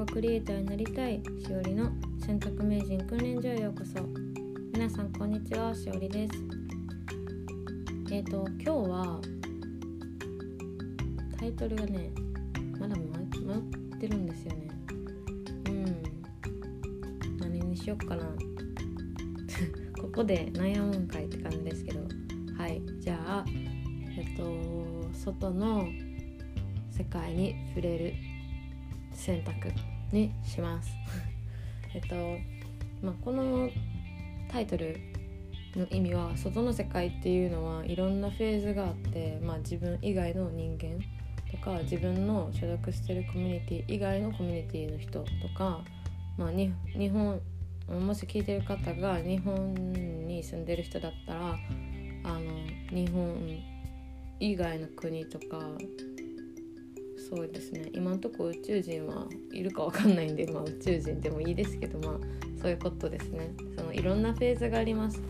画クリエイターになりたいしおりの選択名人訓練所へようこそ。皆さんこんにちはしおりです。えっ、ー、と今日はタイトルがねまだ迷ってるんですよね。うん。何にしよっかな。ここで悩むんかいって感じですけど。はい。じゃあえっと外の世界に触れる選択にします。えっとまあこのタイトルの意味は外の世界っていうのはいろんなフェーズがあって、まあ、自分以外の人間とか自分の所属してるコミュニティ以外のコミュニティの人とか、まあ、日本もし聞いてる方が日本に住んでる人だったらあの日本以外の国とかそうですね。今んとこ宇宙人はいるかわかんないんで、まあ、宇宙人でもいいですけどまあそういうことですね。そのいろんなフェーズがあります。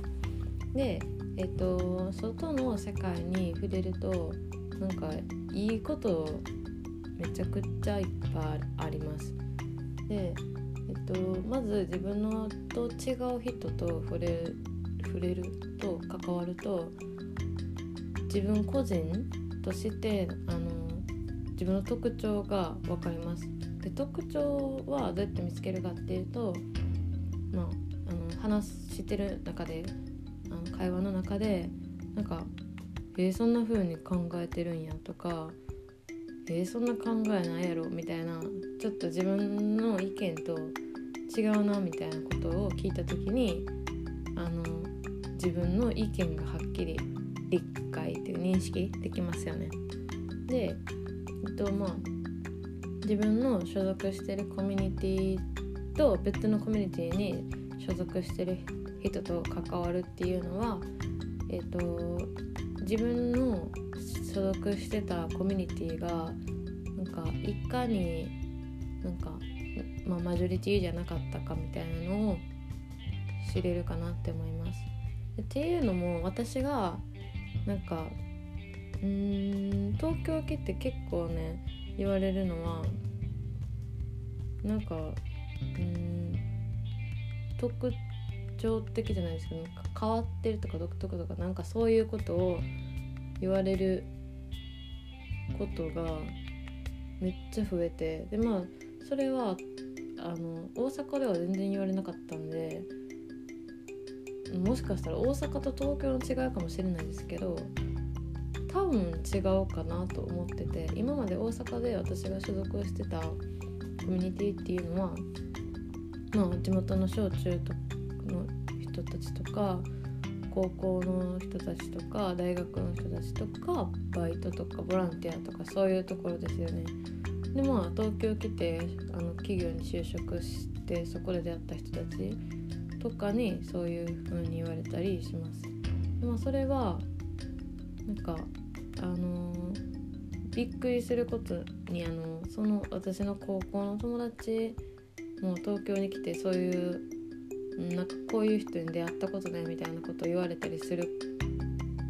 でえっと外の世界に触れるとなんかいいことめちゃくちゃいっぱいあります。でえっとまず自分のと違う人と触れる触れると関わると自分個人としてあの自分の特徴が分かりますで特徴はどうやって見つけるかっていうと、まあ、あの話してる中であの会話の中でなんか「えー、そんな風に考えてるんや」とか「えー、そんな考えないやろ」みたいなちょっと自分の意見と違うなみたいなことを聞いた時にあの自分の意見がはっきり理解っていう認識できますよね。でとまあ自分の所属してるコミュニティと別のコミュニティに所属してる人と関わるっていうのは、えっと、自分の所属してたコミュニティがなんかいかになんか、まあ、マジョリティじゃなかったかみたいなのを知れるかなって思います。っていうのも私がなんかうん東京来て結構ね言われるのはなんかうん特徴的じゃないですけど変わってるとか独特とかなんかそういうことを言われることがめっちゃ増えてでまあそれはあの大阪では全然言われなかったんでもしかしたら大阪と東京の違いかもしれないですけど多分違うかなと思ってて今まで大阪で私が所属してたコミュニティっていうのはまあ地元の小中の人たちとか高校の人たちとか大学の人たちとかバイトとかボランティアとかそういうところですよね。でまあ東京来てあの企業に就職してそこで出会った人たちとかにそういう風に言われたりします。でもそれはなんかびっくりすることにあのその私の高校の友達もう東京に来てそういうなんかこういう人に出会ったことないみたいなことを言われたりする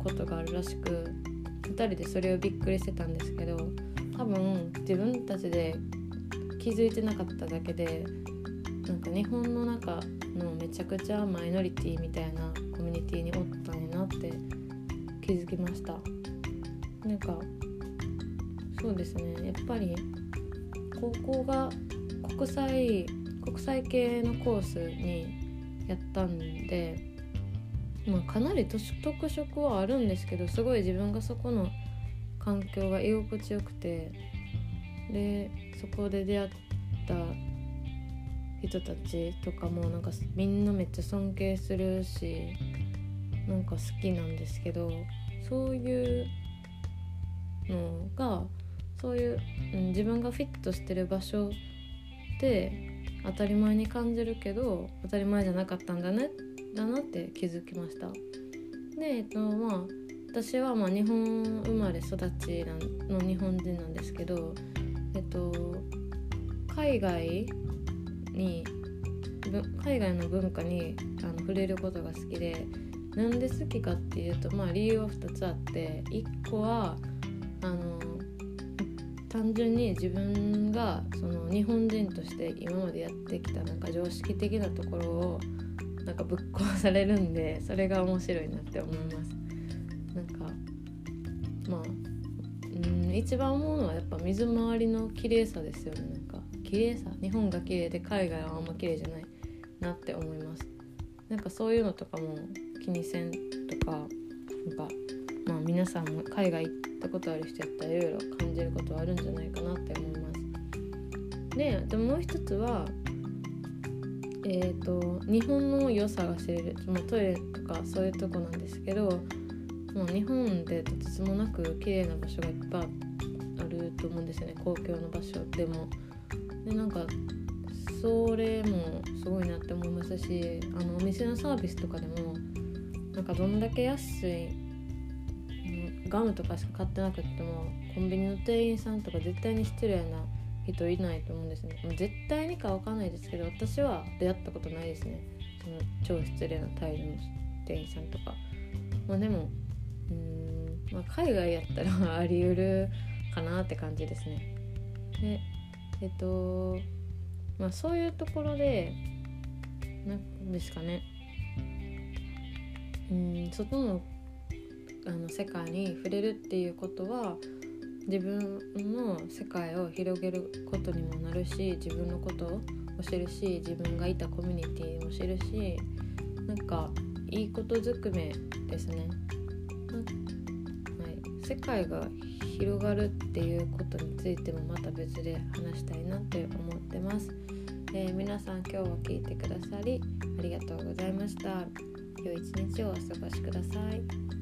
ことがあるらしく2人でそれをびっくりしてたんですけど多分自分たちで気づいてなかっただけでなんか日本の中のめちゃくちゃマイノリティみたいなコミュニティにおったんやなって気づきました。なんかそうですね。やっぱり高校が国際国際系のコースにやったんで、まあ、かなり特色はあるんですけどすごい自分がそこの環境が居心地よくてでそこで出会った人たちとかもなんかみんなめっちゃ尊敬するしなんか好きなんですけどそういうのがそういう、うん、自分がフィットしてる場所で当たり前に感じるけど当たり前じゃなかったんだねだなって気づきました。でえっとまあ私はまあ日本生まれ育ちの日本人なんですけどえっと海外に海外の文化にあの触れることが好きでなんで好きかっていうとまあ理由は2つあって1個はあの単純に自分がその日本人として今までやってきたなんか常識的なところをなんかぶっ壊されるんでそれが面白いなって思います。なんかまあうん一番思うのはやっぱ水回りの綺麗さですよね。なんか綺麗さ日本が綺麗で海外はあんま綺麗じゃないなって思います。なんかそういうのとかも気にせんとかなんかまあ皆さんも海外行ったことある人やったらいろいろ感じることはあるんじゃないかなって思いますででももう一つはえーと、日本の良さが知れる、まあ、トイレとかそういうとこなんですけど、まあ、日本でとてつもなく綺麗な場所がいっぱいあると思うんですよね公共の場所でも。でなんかそれもすごいなって思いますしあのお店のサービスとかでもなんかどんだけ安いガムとかしか買ってなくってもコンビニの店員さんとか絶対に失礼な人いないと思うんですね。絶対にか分かんないですけど私は出会ったことないですね。その超失礼な態度の店員さんとか。まあでもうん、まあ、海外やったらあり得るかなって感じですね。でえっとまあそういうところで何ですかね。うん外のあの世界に触れるっていうことは自分の世界を広げることにもなるし自分のことを知るし自分がいたコミュニティも知るしなんかいいことずくめですね、はい、世界が広がるっていうことについてもまた別で話したいなって思ってます、えー、皆さん今日は聞いてくださりありがとうございました。良い一日をお過ごしください。